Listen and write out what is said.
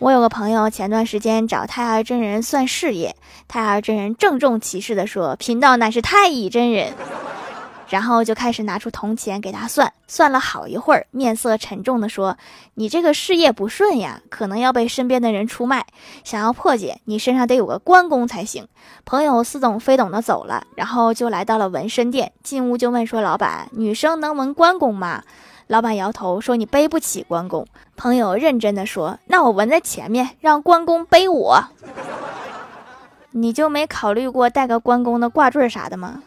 我有个朋友前段时间找太二真人算事业，太二真人郑重其事地说：“贫道乃是太乙真人。”然后就开始拿出铜钱给他算，算了好一会儿，面色沉重地说：“你这个事业不顺呀，可能要被身边的人出卖。想要破解，你身上得有个关公才行。”朋友似懂非懂的走了，然后就来到了纹身店，进屋就问说：“老板，女生能纹关公吗？”老板摇头说：“你背不起关公。”朋友认真的说：“那我纹在前面，让关公背我。”你就没考虑过带个关公的挂坠啥的吗？